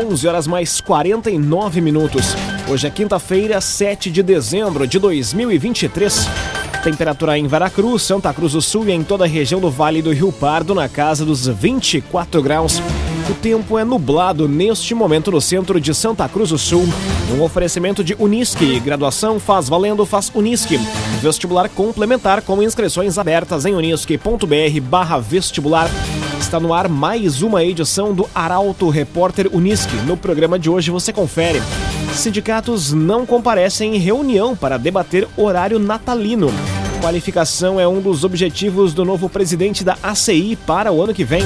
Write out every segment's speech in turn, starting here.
11 horas mais 49 minutos. Hoje é quinta-feira, 7 de dezembro de 2023. Temperatura em Veracruz, Santa Cruz do Sul e em toda a região do Vale do Rio Pardo na casa dos 24 graus. O tempo é nublado neste momento no centro de Santa Cruz do Sul. Um oferecimento de Unisque. Graduação faz valendo, faz Unisque. Vestibular complementar com inscrições abertas em unisque.br barra vestibular. Está no ar mais uma edição do Arauto Repórter Unisque. No programa de hoje você confere. Sindicatos não comparecem em reunião para debater horário natalino. Qualificação é um dos objetivos do novo presidente da ACI para o ano que vem.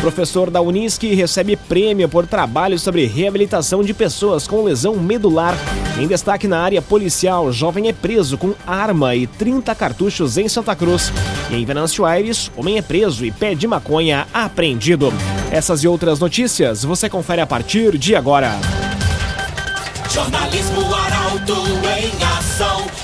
Professor da Unisque recebe prêmio por trabalho sobre reabilitação de pessoas com lesão medular. Em destaque na área policial, jovem é preso com arma e 30 cartuchos em Santa Cruz. E em Venâncio Aires, homem é preso e pé de maconha apreendido. Essas e outras notícias você confere a partir de agora. Jornalismo Arauto em ação.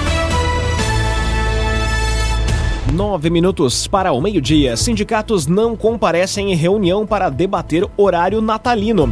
Nove minutos para o meio-dia. Sindicatos não comparecem em reunião para debater horário natalino.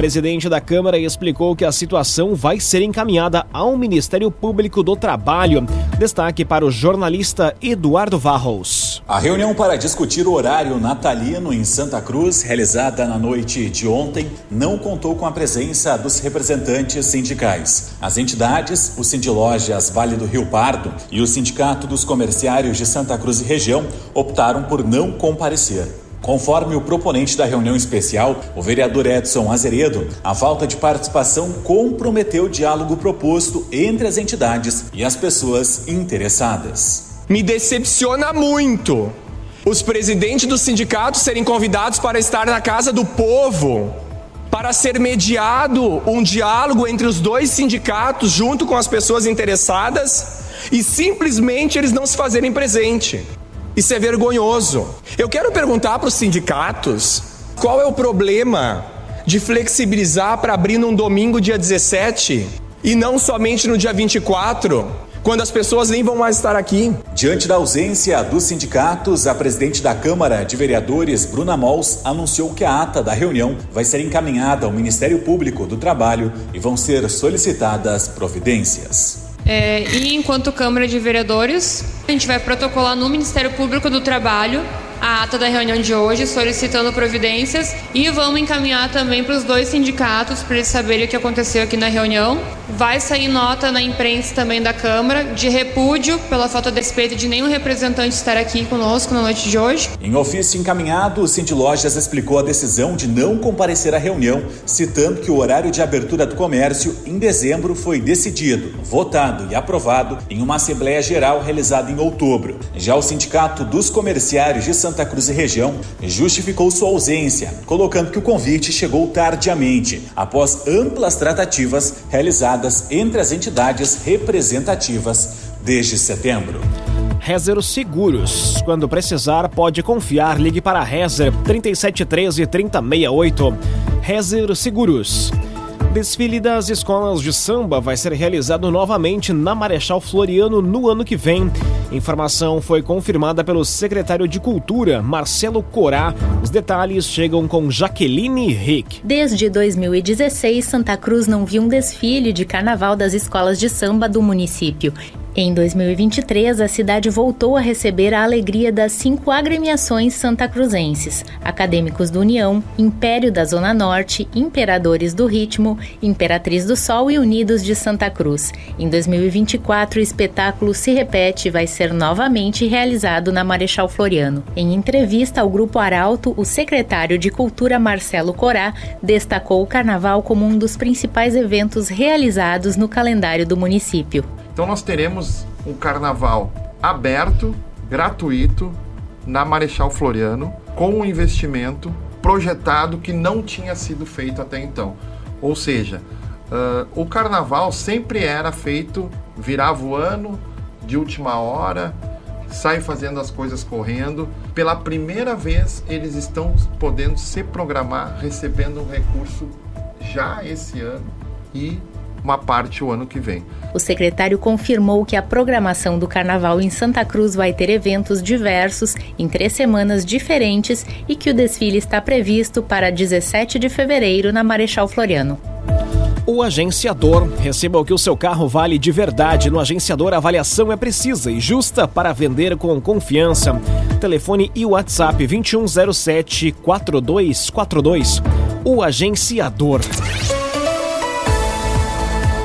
Presidente da Câmara explicou que a situação vai ser encaminhada ao Ministério Público do Trabalho. Destaque para o jornalista Eduardo Varros. A reunião para discutir o horário natalino em Santa Cruz, realizada na noite de ontem, não contou com a presença dos representantes sindicais. As entidades, o Sindilojas Vale do Rio Pardo e o Sindicato dos Comerciários de Santa Cruz e Região optaram por não comparecer. Conforme o proponente da reunião especial, o vereador Edson Azeredo, a falta de participação comprometeu o diálogo proposto entre as entidades e as pessoas interessadas. Me decepciona muito os presidentes dos sindicatos serem convidados para estar na casa do povo, para ser mediado um diálogo entre os dois sindicatos junto com as pessoas interessadas e simplesmente eles não se fazerem presente. Isso é vergonhoso. Eu quero perguntar para os sindicatos qual é o problema de flexibilizar para abrir num domingo, dia 17, e não somente no dia 24, quando as pessoas nem vão mais estar aqui. Diante da ausência dos sindicatos, a presidente da Câmara de Vereadores, Bruna Mols, anunciou que a ata da reunião vai ser encaminhada ao Ministério Público do Trabalho e vão ser solicitadas providências. É, e enquanto Câmara de Vereadores, a gente vai protocolar no Ministério Público do Trabalho a ata da reunião de hoje, solicitando providências e vamos encaminhar também para os dois sindicatos para eles saberem o que aconteceu aqui na reunião. Vai sair nota na imprensa também da Câmara de repúdio pela falta de respeito de nenhum representante estar aqui conosco na noite de hoje. Em ofício encaminhado, o Cindy Lojas explicou a decisão de não comparecer à reunião, citando que o horário de abertura do comércio em dezembro foi decidido, votado e aprovado em uma Assembleia Geral realizada em outubro. Já o Sindicato dos Comerciários de São Santa Cruz e região justificou sua ausência, colocando que o convite chegou tardiamente, após amplas tratativas realizadas entre as entidades representativas desde setembro. Rezer Seguros. Quando precisar, pode confiar. Ligue para Rezer 3713 3068. Rezer Seguros. Desfile das escolas de samba vai ser realizado novamente na Marechal Floriano no ano que vem. Informação foi confirmada pelo secretário de Cultura, Marcelo Corá. Os detalhes chegam com Jaqueline Rick. Desde 2016, Santa Cruz não viu um desfile de carnaval das escolas de samba do município. Em 2023, a cidade voltou a receber a alegria das cinco agremiações santacruzenses: Acadêmicos do União, Império da Zona Norte, Imperadores do Ritmo, Imperatriz do Sol e Unidos de Santa Cruz. Em 2024, o espetáculo se repete e vai ser novamente realizado na Marechal Floriano. Em entrevista ao Grupo Arauto, o secretário de Cultura Marcelo Corá destacou o carnaval como um dos principais eventos realizados no calendário do município. Então nós teremos um carnaval aberto, gratuito, na Marechal Floriano, com um investimento projetado que não tinha sido feito até então. Ou seja, uh, o carnaval sempre era feito, virava o ano, de última hora, sai fazendo as coisas correndo. Pela primeira vez, eles estão podendo se programar, recebendo um recurso já esse ano e uma parte o ano que vem. O secretário confirmou que a programação do carnaval em Santa Cruz vai ter eventos diversos em três semanas diferentes e que o desfile está previsto para 17 de fevereiro na Marechal Floriano. O agenciador. Receba o que o seu carro vale de verdade. No agenciador, a avaliação é precisa e justa para vender com confiança. Telefone e WhatsApp 2107 4242. O agenciador.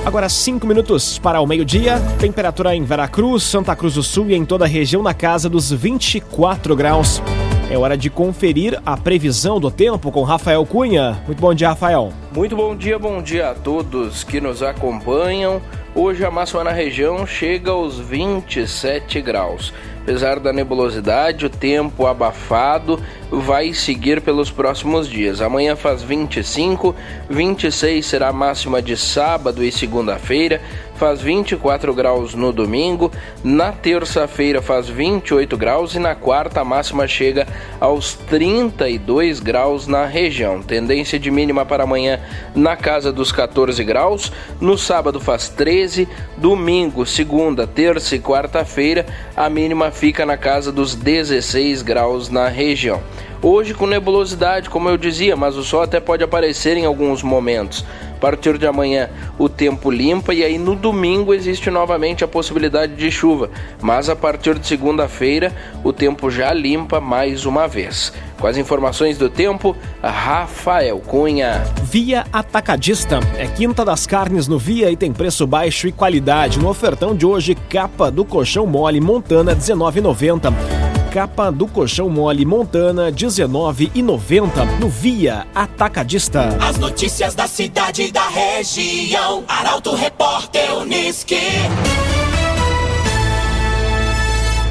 Agora 5 minutos para o meio-dia. Temperatura em Veracruz, Santa Cruz do Sul e em toda a região na casa dos 24 graus. É hora de conferir a previsão do tempo com Rafael Cunha. Muito bom dia, Rafael. Muito bom dia, bom dia a todos que nos acompanham. Hoje a máxima na região chega aos 27 graus. Apesar da nebulosidade, o tempo abafado vai seguir pelos próximos dias. Amanhã faz 25, 26 será a máxima de sábado e segunda-feira, faz 24 graus no domingo, na terça-feira faz 28 graus e na quarta a máxima chega aos 32 graus na região. Tendência de mínima para amanhã na casa dos 14 graus, no sábado faz 13, domingo, segunda, terça e quarta-feira a mínima fica na casa dos 16 graus na região. Hoje com nebulosidade, como eu dizia, mas o sol até pode aparecer em alguns momentos. A partir de amanhã o tempo limpa e aí no domingo existe novamente a possibilidade de chuva, mas a partir de segunda-feira o tempo já limpa mais uma vez. Com as informações do tempo, Rafael Cunha. Via Atacadista. É quinta das carnes no Via e tem preço baixo e qualidade. No ofertão de hoje, capa do colchão mole Montana 19,90 capa do colchão mole Montana 19,90 no Via Atacadista. As notícias da cidade e da região. Arauto Repórter Uniski.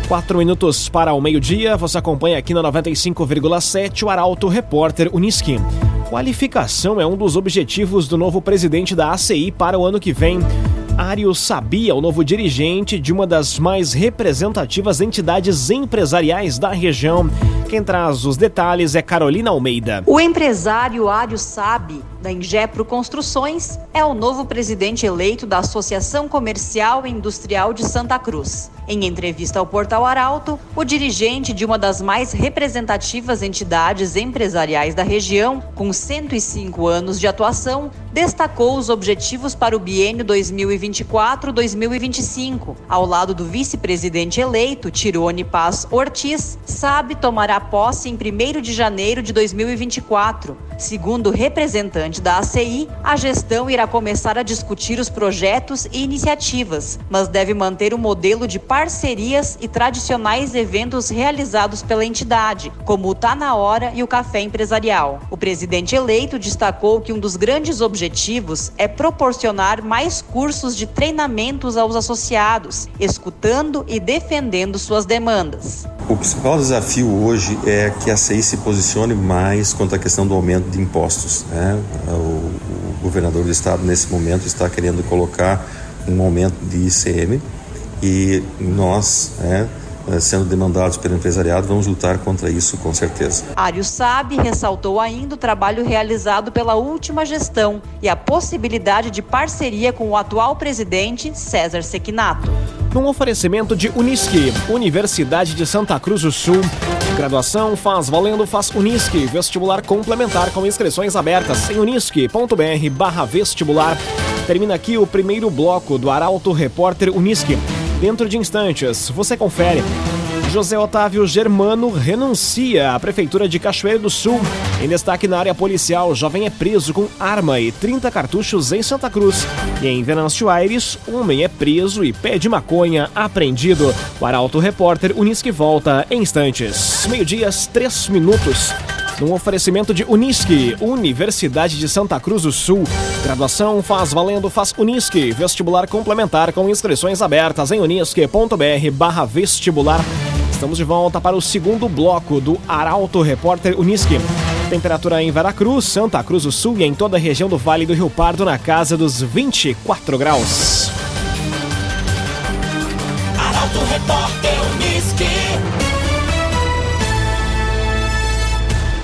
Quatro minutos para o meio-dia, você acompanha aqui na 95,7 o Arauto Repórter Uniski. Qualificação é um dos objetivos do novo presidente da ACI para o ano que vem. Ário Sabia, o novo dirigente de uma das mais representativas entidades empresariais da região. Quem traz os detalhes é Carolina Almeida. O empresário Ário Sabi, da Ingepro Construções, é o novo presidente eleito da Associação Comercial e Industrial de Santa Cruz. Em entrevista ao Portal Arauto, o dirigente de uma das mais representativas entidades empresariais da região, com 105 anos de atuação, destacou os objetivos para o biênio 2024-2025. Ao lado do vice-presidente eleito, Tirone Paz Ortiz, Sabe tomará posse em 1 de janeiro de 2024. Segundo o representante da ACI, a gestão irá começar a discutir os projetos e iniciativas, mas deve manter o modelo de parcerias e tradicionais eventos realizados pela entidade, como o Tá na Hora e o Café Empresarial. O presidente eleito destacou que um dos grandes objetivos é proporcionar mais cursos de treinamentos aos associados, escutando e defendendo suas demandas. O principal desafio hoje é que a CI se posicione mais quanto à questão do aumento de impostos. Né? O, governador do estado, nesse momento, está querendo colocar um aumento de ICM e nós, né, sendo demandados pelo empresariado, vamos lutar contra isso com certeza. Ário Sabe ressaltou ainda o trabalho realizado pela última gestão e a possibilidade de parceria com o atual presidente César Sequinato. Num oferecimento de Unisque, Universidade de Santa Cruz do Sul. Graduação faz valendo faz Unisque, vestibular complementar com inscrições abertas em unisque.br barra vestibular. Termina aqui o primeiro bloco do Arauto Repórter Unisque. Dentro de instantes, você confere. José Otávio Germano renuncia à Prefeitura de Cachoeiro do Sul. Em destaque na área policial, jovem é preso com arma e 30 cartuchos em Santa Cruz. E em Venâncio Aires, homem é preso e pé de maconha apreendido. O Arauto Repórter Unisque volta em instantes. Meio-dias, três minutos. Num oferecimento de Unisque, Universidade de Santa Cruz do Sul. Graduação faz valendo faz Unisque. Vestibular complementar com inscrições abertas em unisque.br barra vestibular. Estamos de volta para o segundo bloco do Arauto Repórter Unisque. Temperatura em Veracruz, Santa Cruz do Sul e em toda a região do Vale do Rio Pardo na casa dos 24 graus. repórter Unisque.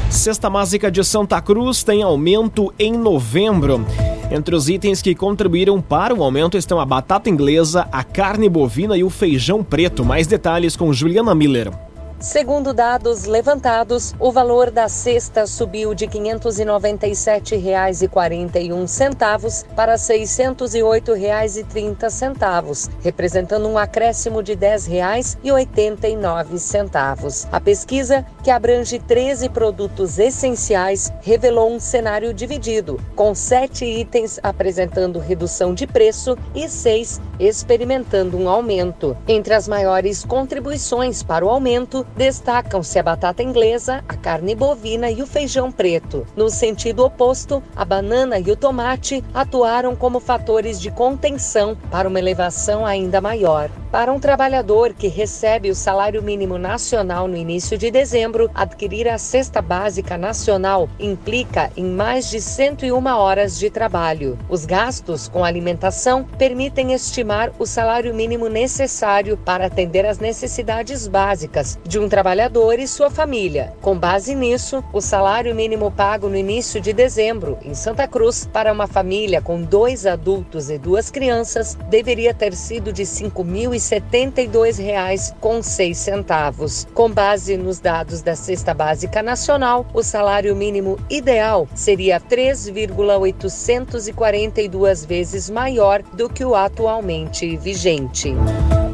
Cesta Básica de Santa Cruz tem aumento em novembro. Entre os itens que contribuíram para o aumento estão a batata inglesa, a carne bovina e o feijão preto. Mais detalhes com Juliana Miller. Segundo dados levantados, o valor da cesta subiu de R$ 597,41 para R$ 608,30, representando um acréscimo de R$ 10,89. A pesquisa, que abrange 13 produtos essenciais, revelou um cenário dividido, com sete itens apresentando redução de preço e seis experimentando um aumento. Entre as maiores contribuições para o aumento, Destacam-se a batata inglesa, a carne bovina e o feijão preto. No sentido oposto, a banana e o tomate atuaram como fatores de contenção para uma elevação ainda maior. Para um trabalhador que recebe o salário mínimo nacional no início de dezembro, adquirir a cesta básica nacional implica em mais de 101 horas de trabalho. Os gastos com alimentação permitem estimar o salário mínimo necessário para atender às necessidades básicas de um trabalhador e sua família. Com base nisso, o salário mínimo pago no início de dezembro, em Santa Cruz, para uma família com dois adultos e duas crianças, deveria ter sido de R$ 5.000 R$ 72,06. Com base nos dados da Cesta Básica Nacional, o salário mínimo ideal seria 3,842 vezes maior do que o atualmente vigente.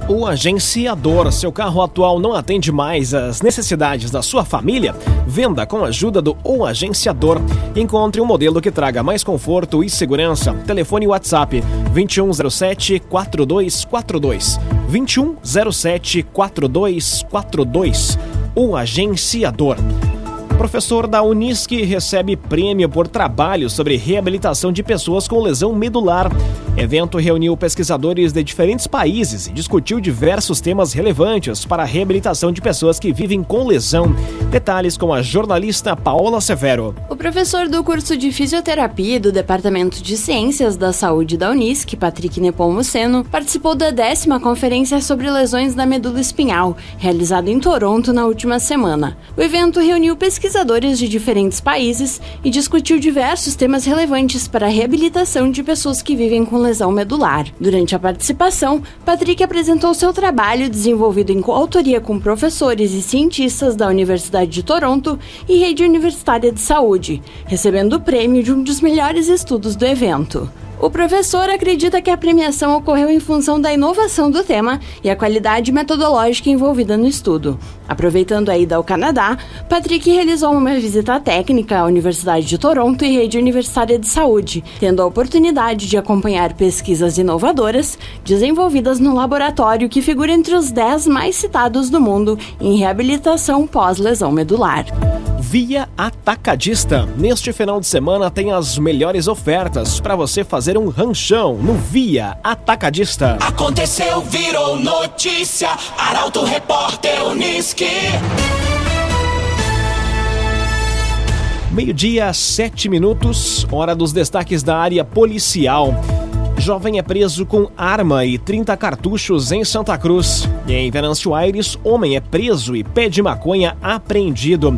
O agenciador, seu carro atual não atende mais às necessidades da sua família? Venda com a ajuda do O Agenciador. Encontre um modelo que traga mais conforto e segurança. Telefone WhatsApp 2107 4242. 2107 4242. O Agenciador. Professor da Unisc recebe prêmio por trabalho sobre reabilitação de pessoas com lesão medular. Evento reuniu pesquisadores de diferentes países e discutiu diversos temas relevantes para a reabilitação de pessoas que vivem com lesão. Detalhes com a jornalista Paola Severo. O professor do curso de fisioterapia do Departamento de Ciências da Saúde da Unisc, Patrick Nepomuceno, participou da décima conferência sobre lesões da medula espinhal, realizada em Toronto na última semana. O evento reuniu pesquisadores pesquisadores de diferentes países e discutiu diversos temas relevantes para a reabilitação de pessoas que vivem com lesão medular. Durante a participação, Patrick apresentou seu trabalho desenvolvido em coautoria com professores e cientistas da Universidade de Toronto e Rede Universitária de Saúde, recebendo o prêmio de um dos melhores estudos do evento. O professor acredita que a premiação ocorreu em função da inovação do tema e a qualidade metodológica envolvida no estudo. Aproveitando a ida ao Canadá, Patrick realizou uma visita técnica à Universidade de Toronto e Rede Universitária de Saúde, tendo a oportunidade de acompanhar pesquisas inovadoras desenvolvidas no laboratório que figura entre os 10 mais citados do mundo em reabilitação pós-lesão medular. Via Atacadista. Neste final de semana tem as melhores ofertas para você fazer um ranchão no Via Atacadista. Aconteceu, virou notícia. Arauto Repórter Unisque. Meio-dia, sete minutos, hora dos destaques da área policial. Jovem é preso com arma e 30 cartuchos em Santa Cruz. E em Venâncio Aires, homem é preso e pé de maconha apreendido.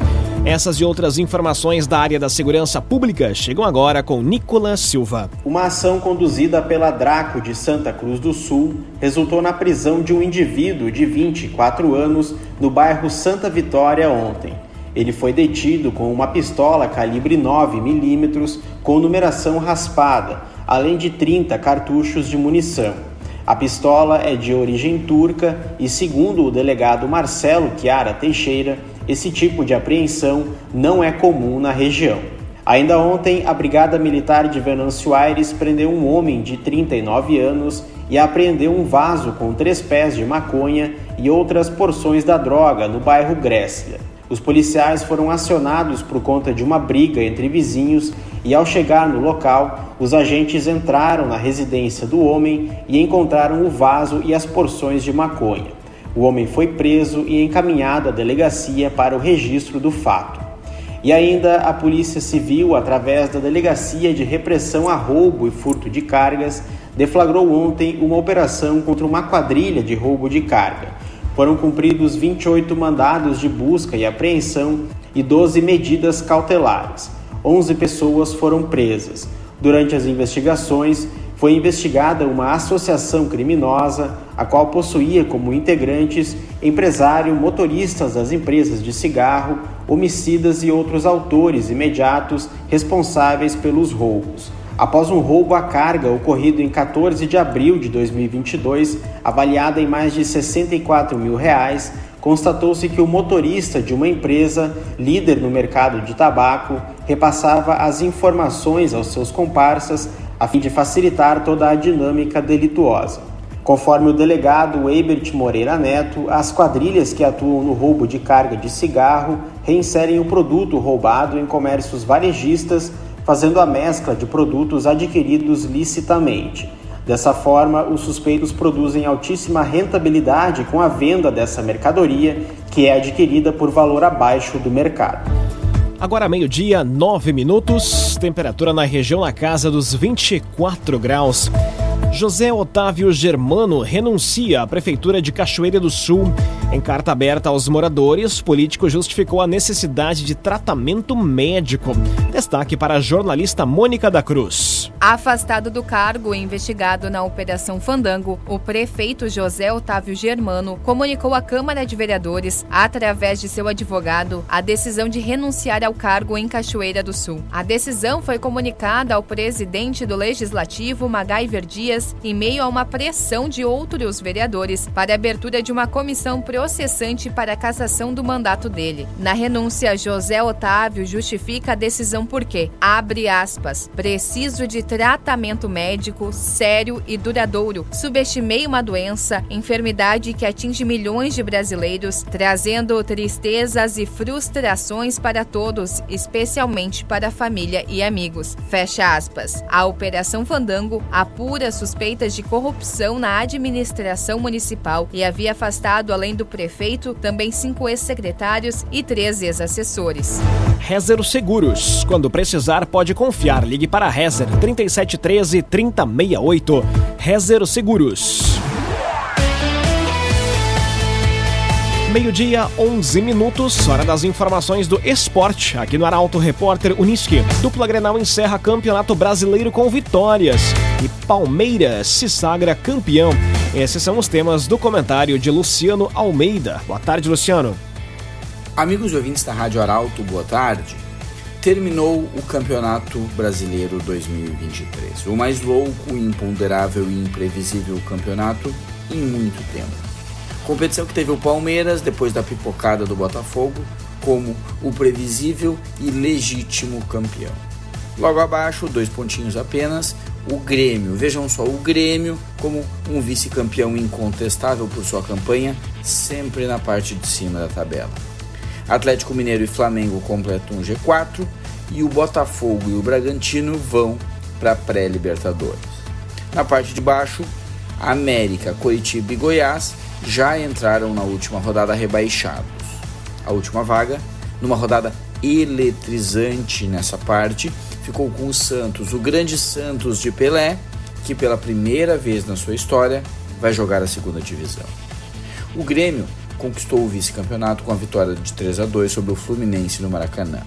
Essas e outras informações da área da segurança pública chegam agora com Nicolas Silva. Uma ação conduzida pela Draco de Santa Cruz do Sul resultou na prisão de um indivíduo de 24 anos no bairro Santa Vitória ontem. Ele foi detido com uma pistola calibre 9mm com numeração raspada, além de 30 cartuchos de munição. A pistola é de origem turca e, segundo o delegado Marcelo Chiara Teixeira, esse tipo de apreensão não é comum na região. Ainda ontem, a Brigada Militar de Venâncio Aires prendeu um homem de 39 anos e apreendeu um vaso com três pés de maconha e outras porções da droga no bairro Grécia. Os policiais foram acionados por conta de uma briga entre vizinhos e, ao chegar no local, os agentes entraram na residência do homem e encontraram o vaso e as porções de maconha. O homem foi preso e encaminhado à delegacia para o registro do fato. E ainda a Polícia Civil, através da Delegacia de Repressão a Roubo e Furto de Cargas, deflagrou ontem uma operação contra uma quadrilha de roubo de carga. foram cumpridos 28 mandados de busca e apreensão e 12 medidas cautelares. 11 pessoas foram presas. Durante as investigações, foi investigada uma associação criminosa, a qual possuía como integrantes empresário, motoristas das empresas de cigarro, homicidas e outros autores imediatos responsáveis pelos roubos. Após um roubo à carga ocorrido em 14 de abril de 2022, avaliada em mais de 64 mil reais, constatou-se que o motorista de uma empresa líder no mercado de tabaco repassava as informações aos seus comparsas a fim de facilitar toda a dinâmica delituosa. Conforme o delegado Eibert Moreira Neto, as quadrilhas que atuam no roubo de carga de cigarro reinserem o produto roubado em comércios varejistas, fazendo a mescla de produtos adquiridos licitamente. Dessa forma, os suspeitos produzem altíssima rentabilidade com a venda dessa mercadoria, que é adquirida por valor abaixo do mercado. Agora meio-dia, nove minutos, temperatura na região na casa dos 24 graus. José Otávio Germano renuncia à Prefeitura de Cachoeira do Sul. Em carta aberta aos moradores, político justificou a necessidade de tratamento médico. Destaque para a jornalista Mônica da Cruz. Afastado do cargo e investigado na Operação Fandango, o prefeito José Otávio Germano comunicou à Câmara de Vereadores, através de seu advogado, a decisão de renunciar ao cargo em Cachoeira do Sul. A decisão foi comunicada ao presidente do Legislativo, Magaiver Dias, em meio a uma pressão de outros vereadores para a abertura de uma comissão processante para a cassação do mandato dele. Na renúncia, José Otávio justifica a decisão porque, abre aspas, preciso de tratamento médico sério e duradouro. Subestimei uma doença, enfermidade que atinge milhões de brasileiros, trazendo tristezas e frustrações para todos, especialmente para a família e amigos. Fecha aspas. A Operação Fandango apura suspeitas de corrupção na administração municipal e havia afastado, além do prefeito, também cinco ex-secretários e três ex-assessores. Rezer Seguros. Quando precisar, pode confiar. Ligue para Rezer 3713 3068. Rezer Seguros. Meio-dia, 11 minutos, hora das informações do esporte, aqui no Arauto Repórter Uniski. Dupla Grenal encerra Campeonato Brasileiro com vitórias e Palmeiras se sagra campeão. Esses são os temas do comentário de Luciano Almeida. Boa tarde, Luciano. Amigos ouvintes da Rádio Arauto, boa tarde. Terminou o Campeonato Brasileiro 2023, o mais louco, imponderável e imprevisível campeonato em muito tempo. Competição que teve o Palmeiras, depois da pipocada do Botafogo, como o previsível e legítimo campeão. Logo abaixo, dois pontinhos apenas, o Grêmio. Vejam só, o Grêmio como um vice-campeão incontestável por sua campanha, sempre na parte de cima da tabela. Atlético Mineiro e Flamengo completam um G4 e o Botafogo e o Bragantino vão para pré-Libertadores. Na parte de baixo, América, Coritiba e Goiás já entraram na última rodada rebaixados. A última vaga, numa rodada eletrizante nessa parte, ficou com o Santos, o grande Santos de Pelé, que pela primeira vez na sua história vai jogar a segunda divisão. O Grêmio conquistou o vice-campeonato com a vitória de 3 a 2 sobre o Fluminense no Maracanã.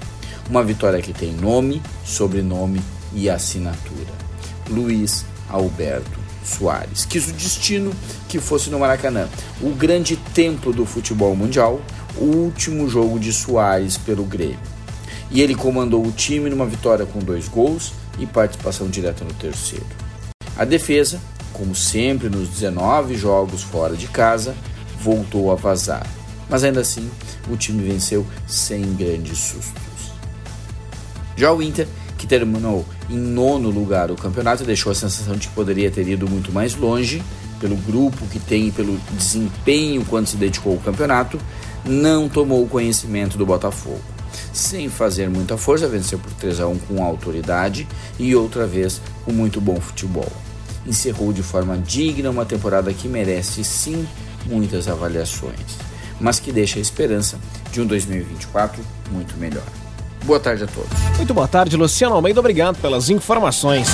Uma vitória que tem nome, sobrenome e assinatura. Luiz Alberto Soares. Quis o destino que fosse no Maracanã, o grande templo do futebol mundial, o último jogo de Soares pelo Grêmio. E ele comandou o time numa vitória com dois gols e participação direta no terceiro. A defesa, como sempre nos 19 jogos fora de casa, voltou a vazar. Mas ainda assim, o time venceu sem grandes sustos. Já o Inter que terminou em nono lugar o campeonato, deixou a sensação de que poderia ter ido muito mais longe, pelo grupo que tem e pelo desempenho quando se dedicou ao campeonato, não tomou conhecimento do Botafogo. Sem fazer muita força, venceu por 3 a 1 com autoridade e outra vez com muito bom futebol. Encerrou de forma digna uma temporada que merece sim muitas avaliações, mas que deixa a esperança de um 2024 muito melhor. Boa tarde a todos. Muito boa tarde, Luciano Almeida. Obrigado pelas informações.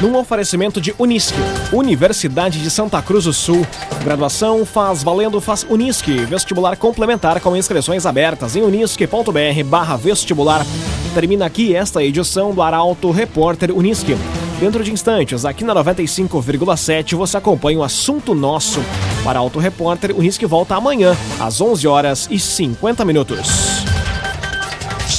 num oferecimento de Unisque, Universidade de Santa Cruz do Sul. Graduação faz valendo faz Unisque, vestibular complementar com inscrições abertas em unisque.br/vestibular. Termina aqui esta edição do Arauto Repórter Unisque. Dentro de instantes, aqui na 95,7 você acompanha o assunto nosso. Para Auto Repórter, o Unisque volta amanhã, às 11 horas e 50 minutos.